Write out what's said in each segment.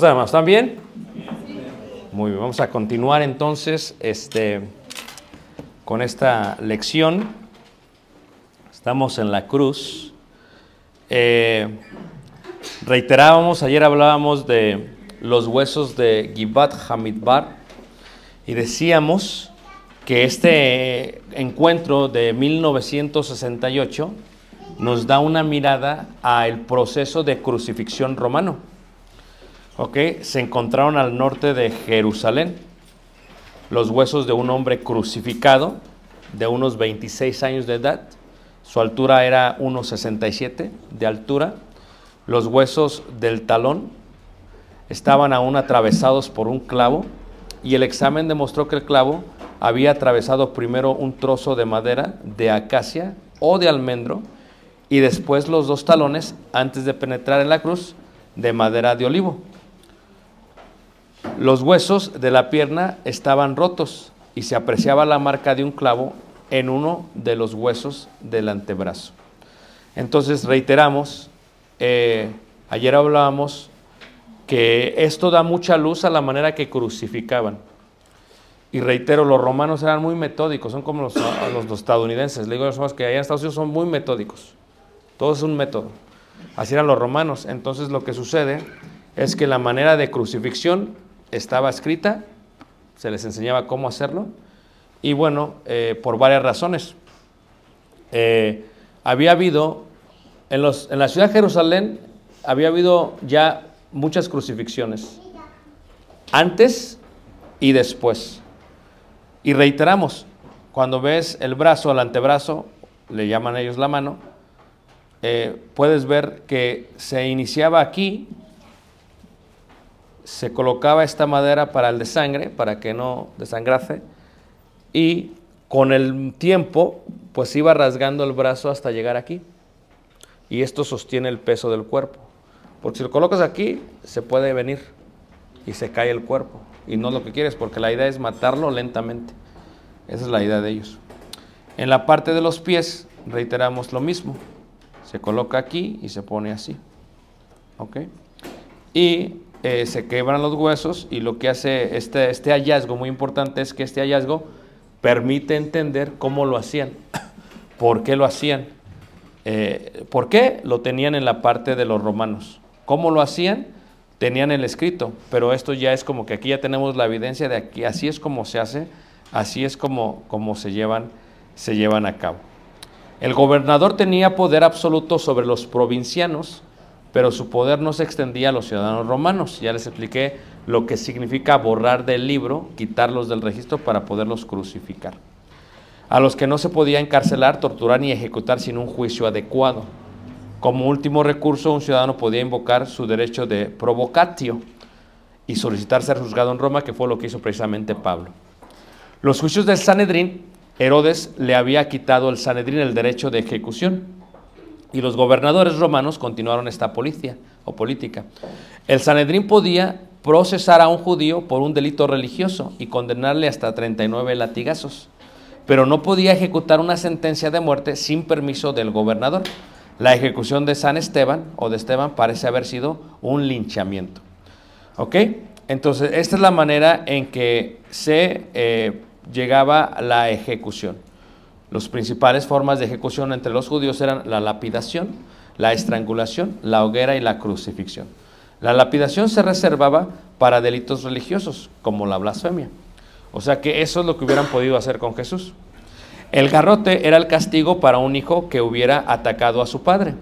están, hermanos? ¿Están bien? Muy bien, vamos a continuar entonces este, con esta lección. Estamos en la cruz. Eh, reiterábamos, ayer hablábamos de los huesos de Gibat Hamidbar y decíamos que este encuentro de 1968 nos da una mirada al proceso de crucifixión romano. ¿Ok? Se encontraron al norte de Jerusalén los huesos de un hombre crucificado de unos 26 años de edad. Su altura era 1,67 de altura. Los huesos del talón estaban aún atravesados por un clavo y el examen demostró que el clavo había atravesado primero un trozo de madera de acacia o de almendro y después los dos talones antes de penetrar en la cruz de madera de olivo. Los huesos de la pierna estaban rotos y se apreciaba la marca de un clavo en uno de los huesos del antebrazo. Entonces reiteramos, eh, ayer hablábamos que esto da mucha luz a la manera que crucificaban. Y reitero, los romanos eran muy metódicos, son como los, estadounidenses. Le digo a los que allá en Estados Unidos son muy metódicos. Todo es un método. Así eran los romanos. Entonces lo que sucede es que la manera de crucifixión estaba escrita, se les enseñaba cómo hacerlo, y bueno, eh, por varias razones. Eh, había habido, en, los, en la ciudad de Jerusalén, había habido ya muchas crucifixiones, antes y después. Y reiteramos, cuando ves el brazo, el antebrazo, le llaman ellos la mano, eh, puedes ver que se iniciaba aquí, se colocaba esta madera para el de sangre, para que no desangrase, y con el tiempo, pues iba rasgando el brazo hasta llegar aquí. Y esto sostiene el peso del cuerpo. Porque si lo colocas aquí, se puede venir y se cae el cuerpo. Y no lo que quieres, porque la idea es matarlo lentamente. Esa es la idea de ellos. En la parte de los pies, reiteramos lo mismo. Se coloca aquí y se pone así. ¿Ok? Y eh, se quebran los huesos y lo que hace este, este hallazgo muy importante es que este hallazgo permite entender cómo lo hacían, por qué lo hacían, eh, por qué lo tenían en la parte de los romanos, cómo lo hacían, tenían el escrito, pero esto ya es como que aquí ya tenemos la evidencia de aquí, así es como se hace, así es como, como se, llevan, se llevan a cabo. El gobernador tenía poder absoluto sobre los provincianos pero su poder no se extendía a los ciudadanos romanos. Ya les expliqué lo que significa borrar del libro, quitarlos del registro para poderlos crucificar. A los que no se podía encarcelar, torturar ni ejecutar sin un juicio adecuado. Como último recurso, un ciudadano podía invocar su derecho de provocatio y solicitar ser juzgado en Roma, que fue lo que hizo precisamente Pablo. Los juicios del Sanedrín, Herodes le había quitado al Sanedrín el derecho de ejecución y los gobernadores romanos continuaron esta policia o política. El Sanedrín podía procesar a un judío por un delito religioso y condenarle hasta 39 latigazos, pero no podía ejecutar una sentencia de muerte sin permiso del gobernador. La ejecución de San Esteban o de Esteban parece haber sido un linchamiento. ¿Ok? Entonces, esta es la manera en que se eh, llegaba a la ejecución. Las principales formas de ejecución entre los judíos eran la lapidación, la estrangulación, la hoguera y la crucifixión. La lapidación se reservaba para delitos religiosos, como la blasfemia. O sea que eso es lo que hubieran podido hacer con Jesús. El garrote era el castigo para un hijo que hubiera atacado a su padre.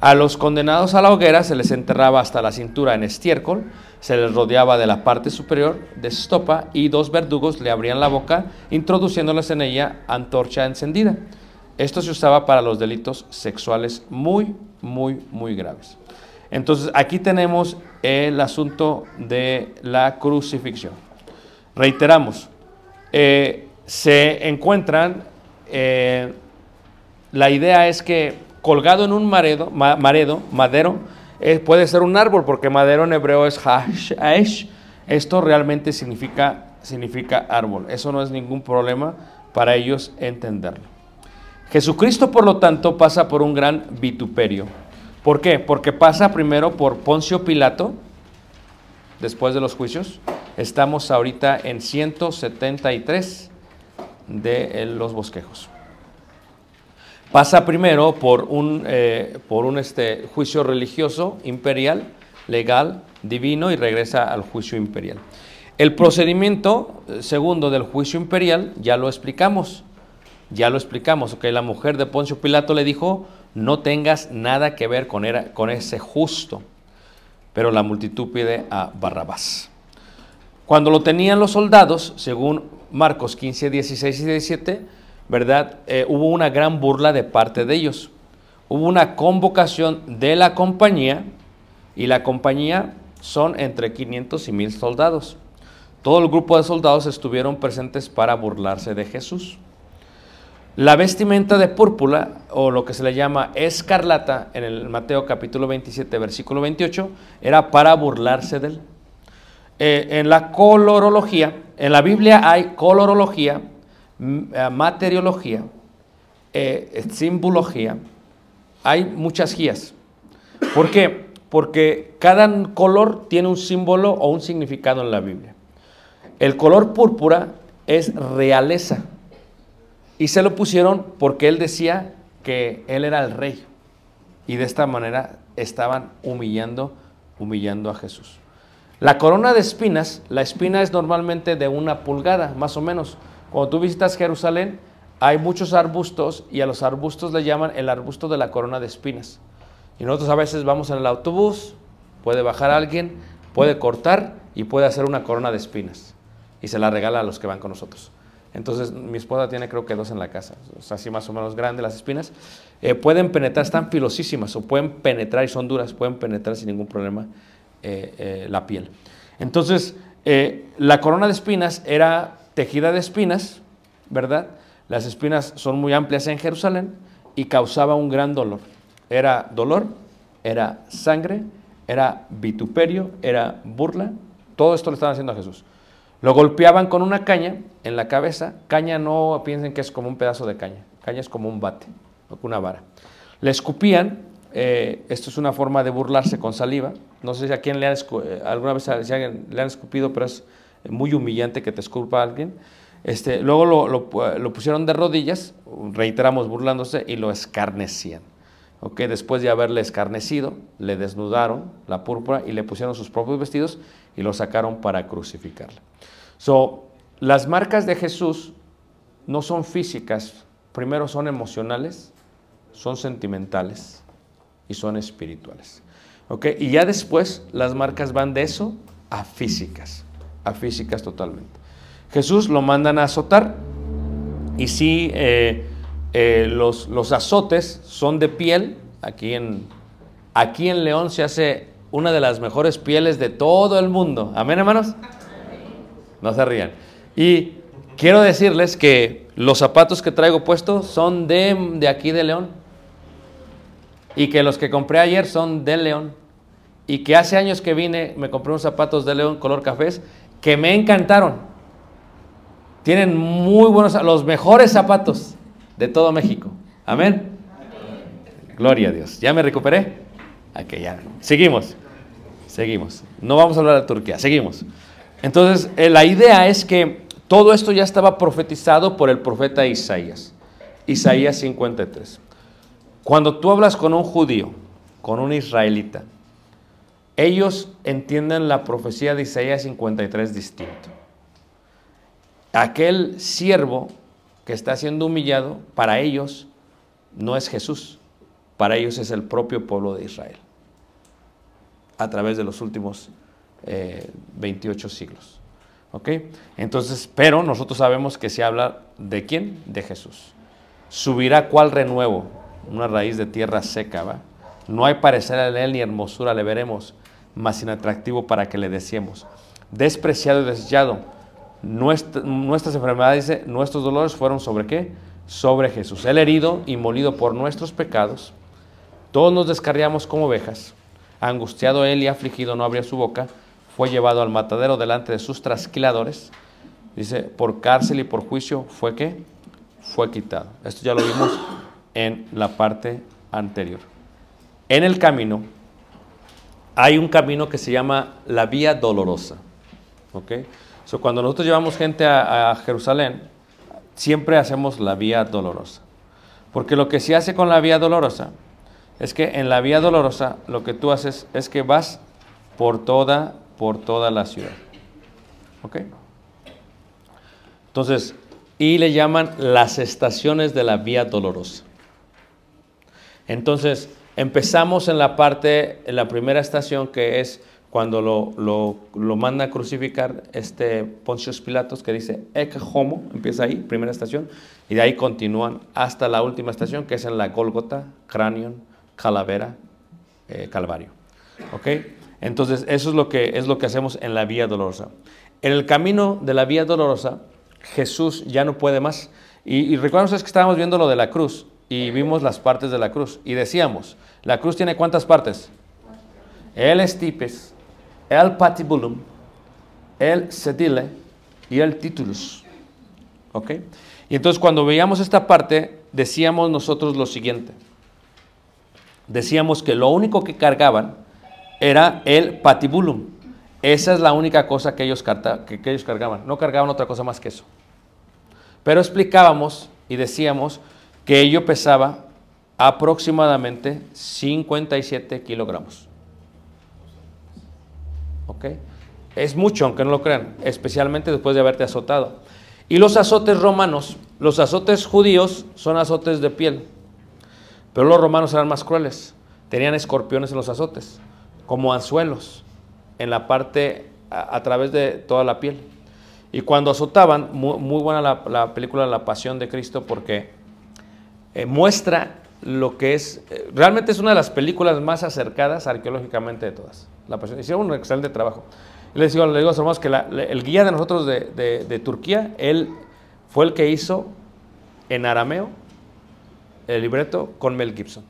A los condenados a la hoguera se les enterraba hasta la cintura en estiércol, se les rodeaba de la parte superior de estopa y dos verdugos le abrían la boca introduciéndoles en ella antorcha encendida. Esto se usaba para los delitos sexuales muy, muy, muy graves. Entonces aquí tenemos el asunto de la crucifixión. Reiteramos, eh, se encuentran, eh, la idea es que colgado en un maredo, maredo, madero, eh, puede ser un árbol, porque madero en hebreo es hash, esto realmente significa, significa árbol. Eso no es ningún problema para ellos entenderlo. Jesucristo, por lo tanto, pasa por un gran vituperio. ¿Por qué? Porque pasa primero por Poncio Pilato, después de los juicios. Estamos ahorita en 173 de los bosquejos. Pasa primero por un, eh, por un este, juicio religioso, imperial, legal, divino y regresa al juicio imperial. El procedimiento eh, segundo del juicio imperial ya lo explicamos. Ya lo explicamos, que la mujer de Poncio Pilato le dijo, no tengas nada que ver con, era, con ese justo. Pero la multitud pide a Barrabás. Cuando lo tenían los soldados, según Marcos 15, 16 y 17, ¿verdad? Eh, hubo una gran burla de parte de ellos. Hubo una convocación de la compañía y la compañía son entre 500 y 1000 soldados. Todo el grupo de soldados estuvieron presentes para burlarse de Jesús. La vestimenta de púrpura, o lo que se le llama escarlata, en el Mateo capítulo 27, versículo 28, era para burlarse de él. Eh, en la colorología, en la Biblia hay colorología, materiología, eh, simbología, hay muchas guías. ¿Por qué? Porque cada color tiene un símbolo o un significado en la Biblia. El color púrpura es realeza. Y se lo pusieron porque él decía que él era el rey. Y de esta manera estaban humillando, humillando a Jesús. La corona de espinas, la espina es normalmente de una pulgada, más o menos. Cuando tú visitas Jerusalén, hay muchos arbustos y a los arbustos le llaman el arbusto de la corona de espinas. Y nosotros a veces vamos en el autobús, puede bajar alguien, puede cortar y puede hacer una corona de espinas. Y se la regala a los que van con nosotros. Entonces, mi esposa tiene creo que dos en la casa, así más o menos grandes las espinas. Eh, pueden penetrar, están filosísimas o pueden penetrar y son duras, pueden penetrar sin ningún problema eh, eh, la piel. Entonces, la corona de espinas era tejida de espinas, ¿verdad? Las espinas son muy amplias en Jerusalén y causaba un gran dolor. Era dolor, era sangre, era vituperio, era burla. Todo esto le estaban haciendo a Jesús. Lo golpeaban con una caña en la cabeza. Caña no piensen que es como un pedazo de caña. Caña es como un bate, una vara. Le escupían. Eh, esto es una forma de burlarse con saliva. No sé si a quién le han eh, alguna vez le han escupido, pero es muy humillante que te esculpa alguien. Este, luego lo, lo, pusieron de rodillas, reiteramos burlándose, y lo escarnecían. ¿okay? Después de haberle escarnecido, le desnudaron la púrpura y le pusieron sus propios vestidos y lo sacaron para crucificarle. So, las marcas de Jesús no son físicas, primero son emocionales, son sentimentales y son espirituales. ¿Ok? Y ya después las marcas van de eso a físicas, a físicas totalmente. Jesús lo mandan a azotar y sí, eh, eh, los, los azotes son de piel. Aquí en, aquí en León se hace una de las mejores pieles de todo el mundo. Amén, hermanos. No se rían. Y quiero decirles que los zapatos que traigo puestos son de, de aquí de León. Y que los que compré ayer son de León. Y que hace años que vine me compré unos zapatos de León color cafés que me encantaron. Tienen muy buenos, los mejores zapatos de todo México. Amén. Gloria a Dios. ¿Ya me recuperé? Ok, ya. Seguimos. Seguimos. No vamos a hablar de Turquía. Seguimos. Entonces, eh, la idea es que todo esto ya estaba profetizado por el profeta Isaías. Isaías 53. Cuando tú hablas con un judío, con un israelita, ellos entienden la profecía de Isaías 53 distinto. Aquel siervo que está siendo humillado, para ellos no es Jesús, para ellos es el propio pueblo de Israel, a través de los últimos eh, 28 siglos. ¿Ok? Entonces, pero nosotros sabemos que se habla de quién? De Jesús. Subirá cual renuevo, una raíz de tierra seca, ¿va? No hay parecer en él ni hermosura le veremos, mas inatractivo para que le deseemos. Despreciado y desechado. Nuestra- nuestras enfermedades, nuestros dolores fueron sobre qué? Sobre Jesús. Él herido y molido por nuestros pecados. Todos nos descarriamos como ovejas. Angustiado él y afligido no abría su boca. Fue llevado al matadero delante de sus trasquiladores. Dice, por cárcel y por juicio fue que fue quitado. Esto ya lo vimos en la parte anterior. En el camino hay un camino que se llama la vía dolorosa. ¿Ok? So, cuando nosotros llevamos gente a, a Jerusalén, siempre hacemos la vía dolorosa. Porque lo que se hace con la vía dolorosa es que en la vía dolorosa lo que tú haces es que vas por toda, por toda la ciudad. ¿Ok? Entonces, y le llaman las estaciones de la vía dolorosa. Entonces, empezamos en la parte, en la primera estación que es cuando lo, lo, lo manda a crucificar este Poncios Pilatos que dice Ec homo, empieza ahí, primera estación, y de ahí continúan hasta la última estación que es en la Gólgota, Cranion, Calavera, eh, Calvario. ¿Ok? Entonces, eso es lo, que, es lo que hacemos en la vía dolorosa. En el camino de la vía dolorosa, Jesús ya no puede más. Y, y recuerdan ustedes que estábamos viendo lo de la cruz y vimos las partes de la cruz. Y decíamos, ¿la cruz tiene cuántas partes? El estipes, el patibulum, el sedile y el titulus. ¿Ok? Y entonces cuando veíamos esta parte, decíamos nosotros lo siguiente. Decíamos que lo único que cargaban era el patibulum. Esa es la única cosa que ellos, que ellos cargaban. No cargaban otra cosa más que eso. Pero explicábamos y decíamos que ello pesaba aproximadamente 57 kilogramos. ¿Ok? Es mucho, aunque no lo crean, especialmente después de haberte azotado. Y los azotes romanos, los azotes judíos son azotes de piel, pero los romanos eran más crueles. Tenían escorpiones en los azotes, como anzuelos, en la parte, a, través de toda la piel. Y cuando azotaban, muy, buena la película La Pasión de Cristo porque eh, muestra lo que es, eh, realmente es una de las películas más acercadas arqueológicamente de todas. La Pasión. Hicieron un excelente trabajo. Les digo, les digo a los hermanos que el guía de nosotros de, de- Turquía, él fue el que hizo en arameo el libreto con Mel Gibson.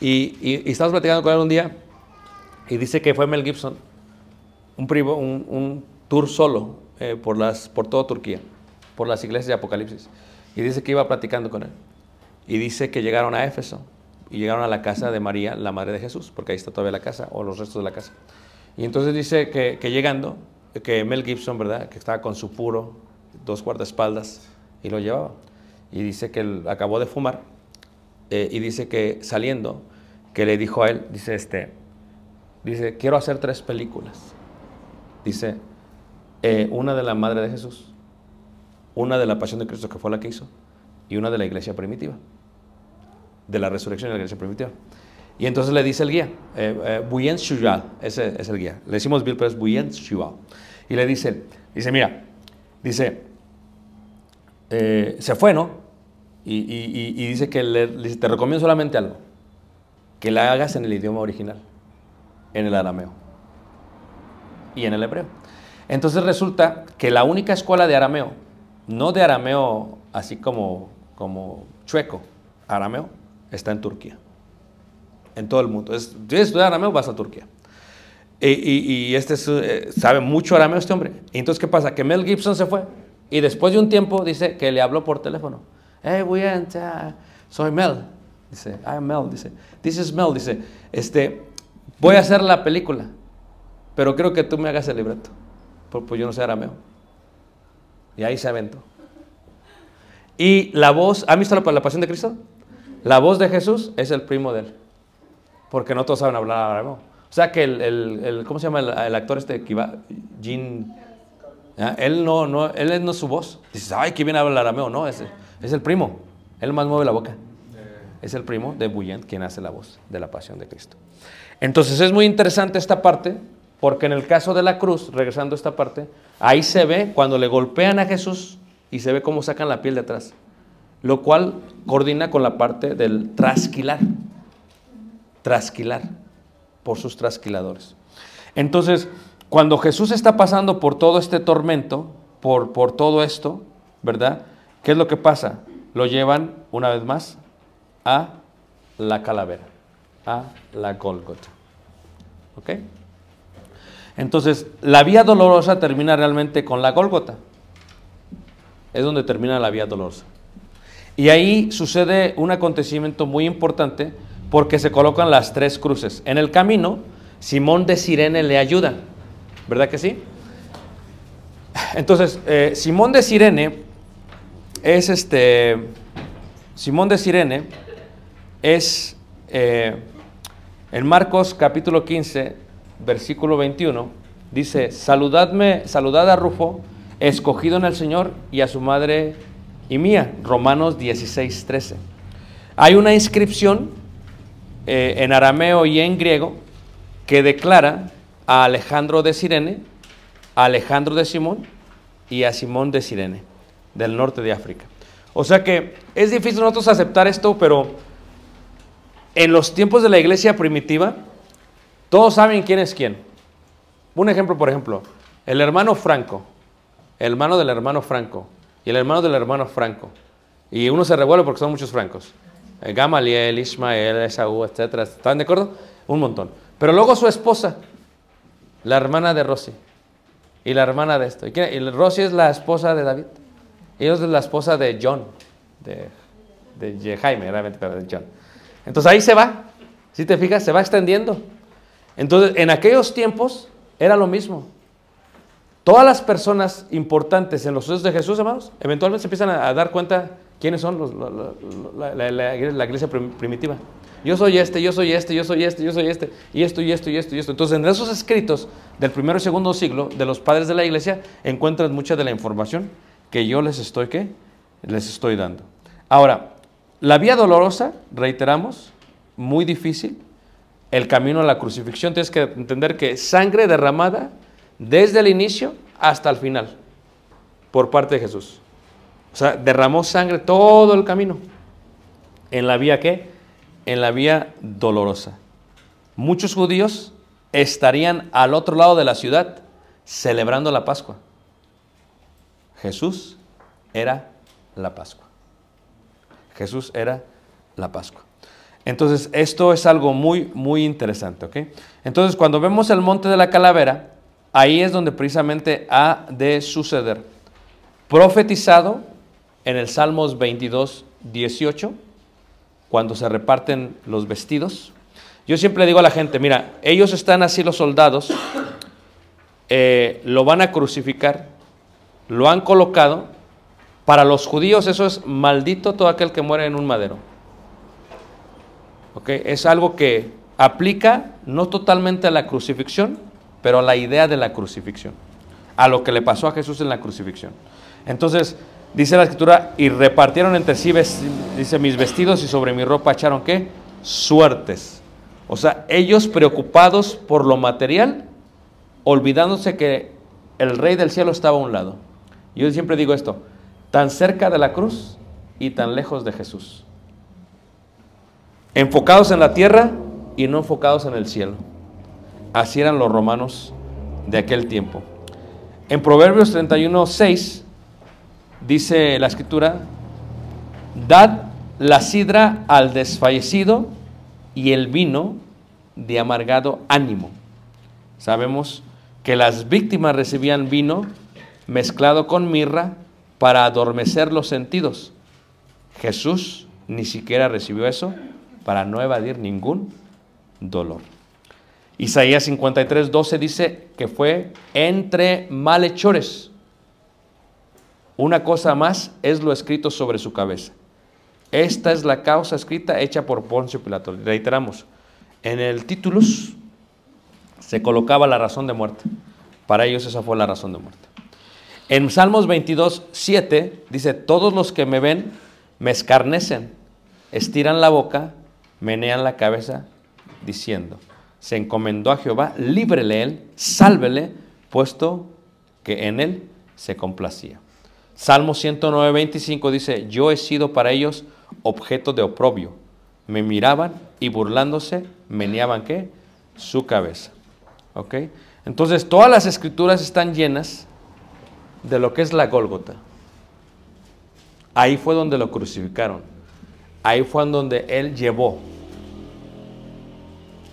Y, y, estábamos platicando con él un día y dice que fue Mel Gibson, un, privo- un, un tour solo eh, por, las, por toda Turquía, por las iglesias de Apocalipsis. Y dice que iba platicando con él. Y dice que llegaron a Éfeso y llegaron a la casa de María, la madre de Jesús, porque ahí está todavía la casa o los restos de la casa. Y entonces dice que, que llegando, que Mel Gibson, ¿verdad? Que estaba con su puro, dos guardaespaldas, y lo llevaba. Y dice que él acabó de fumar, eh, y dice que saliendo, que le dijo a él, dice este, dice, quiero hacer tres películas. Dice, eh, una de la Madre de Jesús, una de la Pasión de Cristo, que fue la que hizo, y una de la iglesia primitiva. de la resurrección de la iglesia primitiva. Y entonces le dice el guía, eh, eh, ese es el guía. Le decimos Bill, pero es Buyen. Y le dice, dice, mira, dice, eh, se fue, ¿no? Y, y- dice que le, te recomiendo solamente algo, que la hagas en el idioma original, en el arameo y en el hebreo. Entonces resulta que la única escuela de arameo, no de arameo así como, como chueco, arameo, está en Turquía. En todo el mundo. Es, si estudiar arameo, vas a Turquía. Y, este es, eh, sabe mucho arameo este hombre. Y entonces, ¿qué pasa? Que Mel Gibson se fue. Y después de un tiempo, dice que le habló por teléfono. Hey, William, ah, soy Mel. Dice, I'm Mel. Dice, this is Mel. Dice, este, voy a hacer la película, pero creo que tú me hagas el libreto. Pues, pues yo no sé arameo. Y ahí se aventó. Y la voz, ¿han visto la, la pasión de Cristo? La voz de Jesús es el primo de él. Porque no todos saben hablar arameo. O sea que el, el- el- ¿cómo se llama el, el actor este que? Jean. ¿ah? Él no, no, él no es su voz. Dices, ay, qué bien habla el arameo. No, es, es el primo. Él más mueve la boca. Es el primo de Buyent quien hace la voz de la pasión de Cristo. Entonces es muy interesante esta parte, porque en el caso de la cruz, regresando a esta parte, ahí se ve cuando le golpean a Jesús y se ve cómo sacan la piel de atrás, lo cual coordina con la parte del trasquilar. Trasquilar, por sus trasquiladores. Entonces, cuando Jesús está pasando por todo este tormento, por, por todo esto, ¿verdad? ¿Qué es lo que pasa? Lo llevan una vez más a la calavera, a la Gólgota. ¿Ok? Entonces, la vía dolorosa termina realmente con la Gólgota. Es donde termina la vía dolorosa. Y ahí sucede un acontecimiento muy importante porque se colocan las tres cruces. En el camino, Simón de Sirene le ayuda, ¿verdad que sí? Entonces, eh, Simón de Sirene es este, Simón de Sirene es eh, en Marcos capítulo 15, versículo 21, dice, saludadme, saludad a Rufo, escogido en el Señor, y a su madre y mía. Romanos 16, 13. Hay una inscripción eh, en arameo y en griego que declara a Alejandro de Sirene, a Alejandro de Simón y a Simón de Sirene, del norte de África. O sea que es difícil nosotros aceptar esto, pero en los tiempos de la iglesia primitiva, todos saben quién es quién. Un ejemplo, por ejemplo, el hermano Franco, el hermano del hermano Franco y el hermano del hermano Franco. Y uno se revuelve porque son muchos francos. Eh, Gamaliel, Ismael, Esaú, etcétera. ¿Están de acuerdo? Un montón. Pero luego su esposa, la hermana de Rosy, y la hermana de esto. ¿Y, quién- Rosy es la esposa de David. Y ella es la esposa de John, de, de Jaime, realmente, pero de John. Entonces ahí se va. Si te fijas, se va extendiendo. Entonces, en aquellos tiempos era lo mismo. Todas las personas importantes en los sucesos de Jesús, hermanos, eventualmente se empiezan a, dar cuenta quiénes son la, iglesia prim- primitiva. Yo soy este, yo soy este, yo soy este, yo soy este, y esto, y esto, y esto, y esto. Entonces, en esos escritos del primero y segundo siglo de los padres de la iglesia, encuentran mucha de la información que yo les estoy, ¿qué? Les estoy dando. Ahora, la vía dolorosa, reiteramos, muy difícil, el camino a la crucifixión, tienes que entender que sangre derramada desde el inicio hasta el final por parte de Jesús. O sea, derramó sangre todo el camino. ¿En la vía qué? En la vía dolorosa. Muchos judíos estarían al otro lado de la ciudad celebrando la Pascua. Jesús era la Pascua. Jesús era la Pascua. Entonces, esto es algo muy, muy interesante, ¿ok? Entonces, cuando vemos el monte de la calavera, ahí es donde precisamente ha de suceder. Profetizado en el Salmos 22, 18, cuando se reparten los vestidos. Yo siempre digo a la gente, mira, ellos están así los soldados, eh, lo van a crucificar, lo han colocado. Para los judíos eso es maldito todo aquel que muere en un madero. ¿Ok? Es algo que aplica no totalmente a la crucifixión, pero a la idea de la crucifixión, a lo que le pasó a Jesús en la crucifixión. Entonces, Dice la escritura, y repartieron entre sí, dice, mis vestidos y sobre mi ropa echaron qué? Suertes. O sea, ellos preocupados por lo material, olvidándose que el rey del cielo estaba a un lado. Yo siempre digo esto, tan cerca de la cruz y tan lejos de Jesús. Enfocados en la tierra y no enfocados en el cielo. Así eran los romanos de aquel tiempo. En Proverbios 31, 6 dice la escritura, dad la sidra al desfallecido y el vino de amargado ánimo. Sabemos que las víctimas recibían vino mezclado con mirra para adormecer los sentidos. Jesús ni siquiera recibió eso para no evadir ningún dolor. Isaías 53, 12 dice que fue entre malhechores. Una cosa más es lo escrito sobre su cabeza. Esta es la causa escrita hecha por Poncio Pilato. Reiteramos, en el titulus se colocaba la razón de muerte. Para ellos esa fue la razón de muerte. En Salmos 22, 7 dice, todos los que me ven me escarnecen, estiran la boca, menean la cabeza, diciendo, se encomendó a Jehová, líbrele él, sálvele, puesto que en él se complacía. Salmo 109, 25 dice, yo he sido para ellos objeto de oprobio. Me miraban y burlándose, meneaban qué? Su cabeza. Entonces todas las escrituras están llenas de lo que es la Gólgota. Ahí fue donde lo crucificaron. Ahí fue donde él llevó.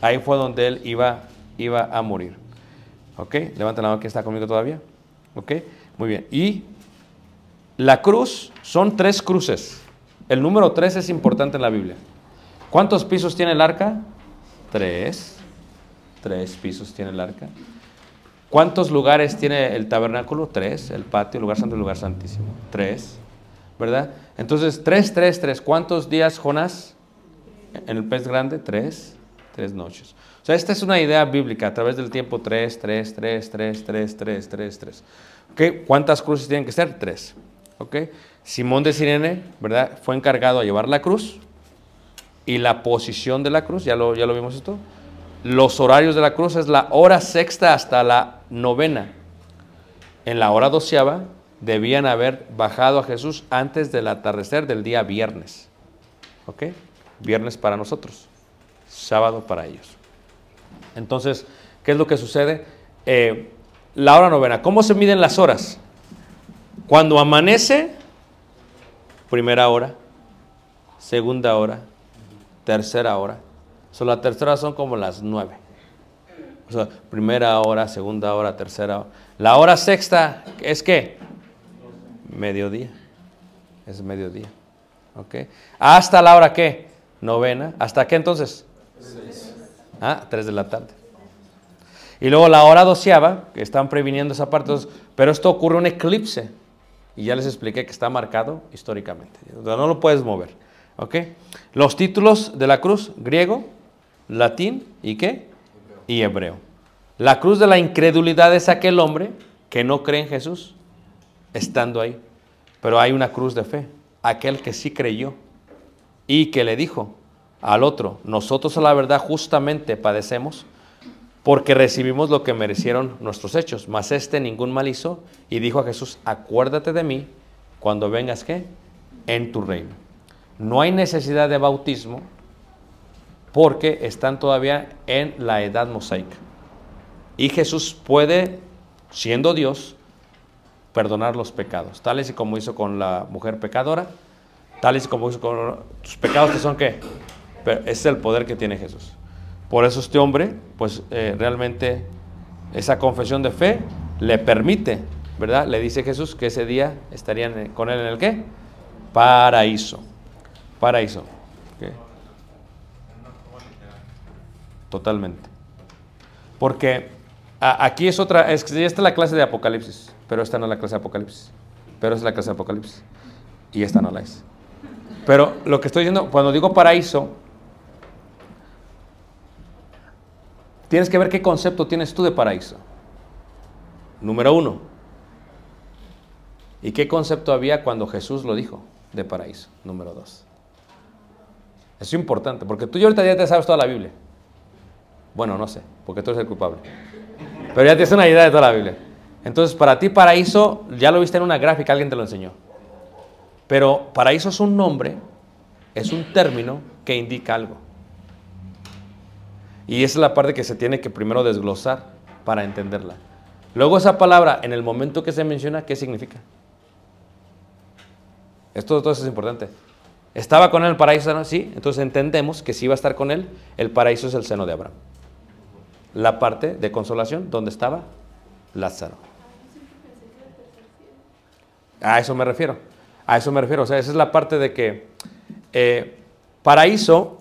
Ahí fue donde él iba, iba a morir. ¿Ok? Levanta la mano que está conmigo todavía. ¿Ok? Muy bien. Y la cruz son tres cruces. El número tres es importante en la Biblia. ¿Cuántos pisos tiene el arca? Tres. Tres pisos tiene el arca. ¿Cuántos lugares tiene el tabernáculo? Tres. El patio, el lugar santo el lugar santísimo. Tres. ¿Verdad? Entonces, tres, tres, tres. ¿Cuántos días Jonás en el pez grande? Tres tres noches. O sea, esta es una idea bíblica a través del tiempo 3, 3, 3, 3, 3, 3, 3, 3. ¿Okay? ¿Cuántas cruces tienen que ser? Tres. ¿Okay? Simón de Sirene, ¿verdad? Fue encargado a llevar la cruz y la posición de la cruz, ya lo, ya lo vimos esto. Los horarios de la cruz es la hora sexta hasta la novena. En la hora doceava debían haber bajado a Jesús antes del atardecer del día viernes. ¿Ok? Viernes para nosotros sábado para ellos. Entonces, ¿qué es lo que sucede? Eh, la hora novena. ¿Cómo se miden las horas? Cuando amanece, primera hora, segunda hora, tercera hora. So, la tercera son como las nueve. O sea, primera hora, segunda hora, tercera hora. La hora sexta es qué? Mediodía. Es mediodía. ¿Ok? Hasta la hora qué? Novena. ¿Hasta qué entonces? Ah, tres de la tarde. Y luego la hora doceava, que están previniendo esa parte, pero esto ocurre un eclipse. Y ya les expliqué que está marcado históricamente. No lo puedes mover. ¿Ok? Los títulos de la cruz, griego, latín y qué? Y hebreo. La cruz de la incredulidad es aquel hombre que no cree en Jesús estando ahí. Pero hay una cruz de fe. Aquel que sí creyó y que le dijo al otro, nosotros a la verdad justamente padecemos porque recibimos lo que merecieron nuestros hechos, mas este ningún mal hizo y dijo a Jesús, acuérdate de mí cuando vengas qué? En tu reino. No hay necesidad de bautismo porque están todavía en la edad mosaica. Y Jesús puede, siendo Dios, perdonar los pecados, tales y como hizo con la mujer pecadora, tales y como hizo con tus pecados que son qué? Pero es el poder que tiene Jesús. Por eso este hombre, pues eh, realmente esa confesión de fe le permite, ¿verdad? Le dice Jesús que ese día estarían con él en el qué? Paraíso. Paraíso. ¿ok? Totalmente. Porque aquí es otra, es esta es la clase de Apocalipsis, pero esta no es la clase de Apocalipsis. Pero es la clase de Apocalipsis. Y esta no la es. Pero lo que estoy diciendo, cuando digo paraíso, tienes que ver qué concepto tienes tú de paraíso. Número uno, ¿Y qué concepto había cuando Jesús lo dijo de paraíso? Número dos. Es importante, porque tú y ahorita ya te sabes toda la Biblia. Bueno, no sé, porque tú eres el culpable. Pero ya tienes una idea de toda la Biblia. Entonces, para ti paraíso, ya lo viste en una gráfica, alguien te lo enseñó. Pero paraíso es un nombre, es un término que indica algo. Y esa es la parte que se tiene que primero desglosar para entenderla. Luego esa palabra, en el momento que se menciona, ¿qué significa? Esto todo es importante. ¿Estaba con él el paraíso? Sí, entonces entendemos que si iba a estar con él, el paraíso es el seno de Abraham. La parte de consolación donde estaba Lázaro. A eso me refiero. A eso me refiero. O sea, esa es la parte de que eh, paraíso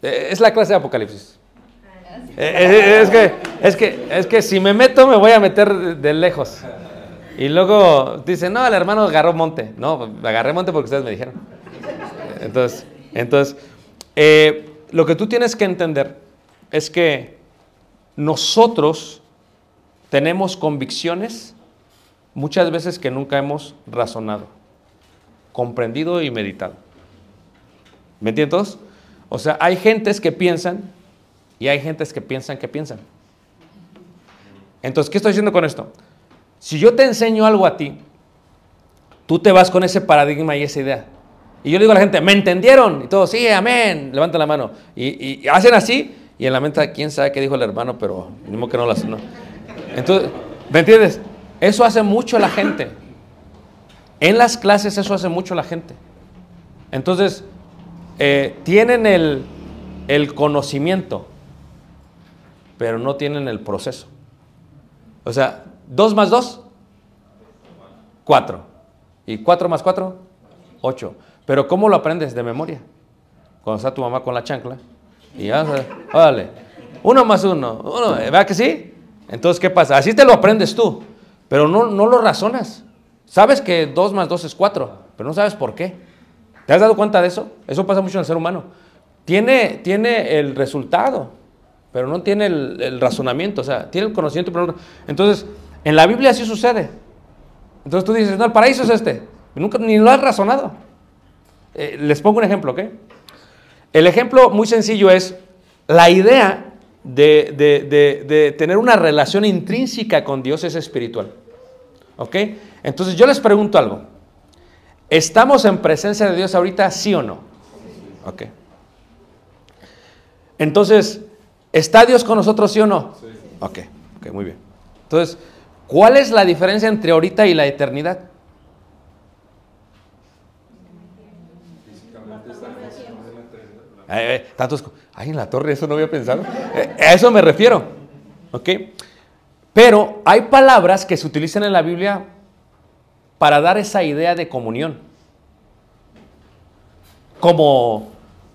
eh, es la clase de Apocalipsis. Eh, eh, es, que, es, que, es que si me meto, me voy a meter de, lejos. Y luego dicen, no, el hermano agarró monte. No, agarré monte porque ustedes me dijeron. Entonces, entonces eh, lo que tú tienes que entender es que nosotros tenemos convicciones muchas veces que nunca hemos razonado, comprendido y meditado. ¿Me entienden todos? O sea, hay gentes que piensan y hay gentes que piensan que piensan. Entonces, ¿qué estoy diciendo con esto? Si yo te enseño algo a ti, tú te vas con ese paradigma y esa idea. Y yo le digo a la gente, ¿me entendieron? Y todos, sí, amén. Levanta la mano. Y, hacen así, y en la mente, quién sabe qué dijo el hermano, pero modo que no lo hace. ¿no? Entonces, ¿me entiendes? Eso hace mucho la gente. En las clases eso hace mucho la gente. Entonces, eh, tienen el, el conocimiento, pero no tienen el proceso. O sea, 2 más 2, 4. Y 4 más 4, 8. Pero ¿cómo lo aprendes de memoria? Cuando está tu mamá con la chancla. Y ya, órale. Uno más uno. uno ¿Verdad que sí? Entonces, ¿qué pasa? Así te lo aprendes tú. Pero no, no lo razonas. Sabes que 2 más 2 es 4, pero no sabes por qué. ¿Te has dado cuenta de eso? Eso pasa mucho en el ser humano. Tiene, tiene el resultado, pero no tiene el, razonamiento. O sea, tiene el conocimiento, pero no. Entonces, en la Biblia así sucede. Entonces tú dices, no, el paraíso es este. Nunca ni lo has razonado. Eh, les pongo un ejemplo, ¿ok? El ejemplo muy sencillo es la idea de, de, de, de, tener una relación intrínseca con Dios es espiritual. ¿Ok? Entonces yo les pregunto algo. ¿Estamos en presencia de Dios ahorita, sí o no? Ok. Entonces, ¿está Dios con nosotros, sí o no? Sí. Ok, ok, muy bien. Entonces, ¿cuál es la diferencia entre ahorita y la eternidad? Eh, eh, tantos, ay, en la torre, eso no había pensado. Eh, a eso me refiero. ¿Ok? Pero hay palabras que se utilizan en la Biblia para dar esa idea de comunión. Como,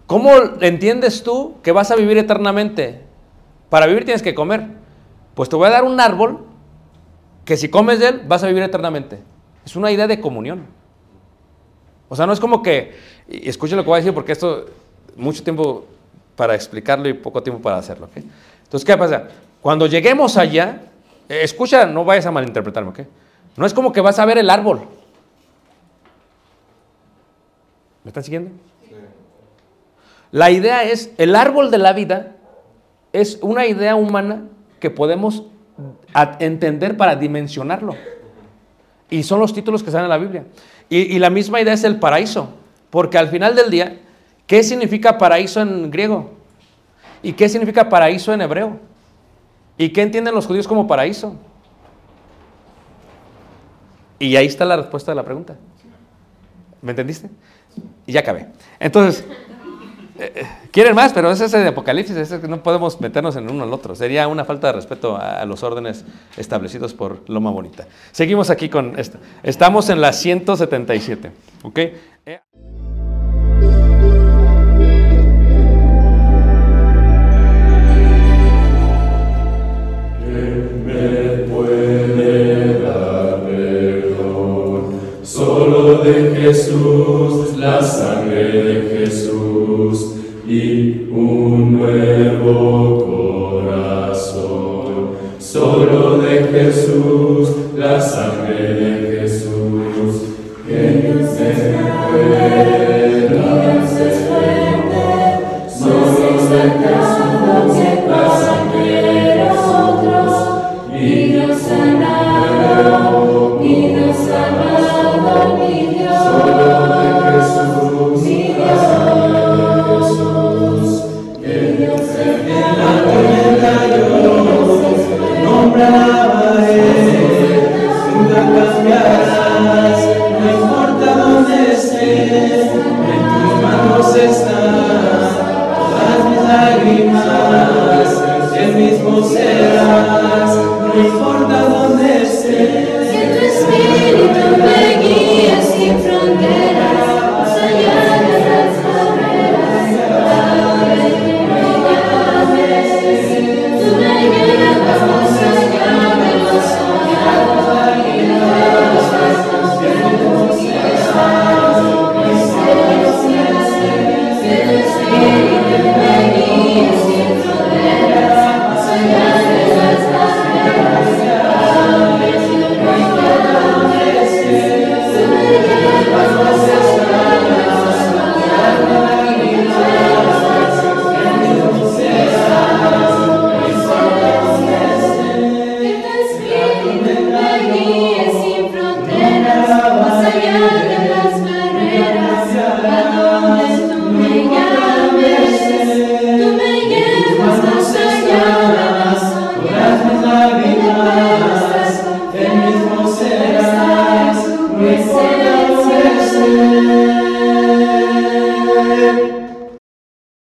¿cómo entiendes tú que vas a vivir eternamente? Para vivir tienes que comer. Pues te voy a dar un árbol que si comes de él vas a vivir eternamente. Es una idea de comunión. O sea, no es como que, escuchen lo que voy a decir porque esto mucho tiempo para explicarlo y poco tiempo para hacerlo. ¿okay? Entonces, ¿qué pasa? Cuando lleguemos allá, eh, escucha, no vayas a malinterpretarme, ¿ok? No es como que vas a ver el árbol. ¿Me están siguiendo? Sí. La idea es, el árbol de la vida es una idea humana que podemos entender para dimensionarlo. Y son los títulos que salen en la Biblia. Y, y la misma idea es el paraíso, porque al final del día, ¿Qué significa paraíso en griego? ¿Y qué significa paraíso en hebreo? ¿Y qué entienden los judíos como paraíso? Y ahí está la respuesta de la pregunta. ¿Me entendiste? Y ya acabé. Entonces, quieren más, pero ese es el Apocalipsis, ese que no podemos meternos en uno al otro. Sería una falta de respeto a, los órdenes establecidos por Loma Bonita. Seguimos aquí con esto. Estamos en la 177. ¿Ok? Eh, de Jesús, la sangre y un nuevo corazón. Solo de Jesús, la sangre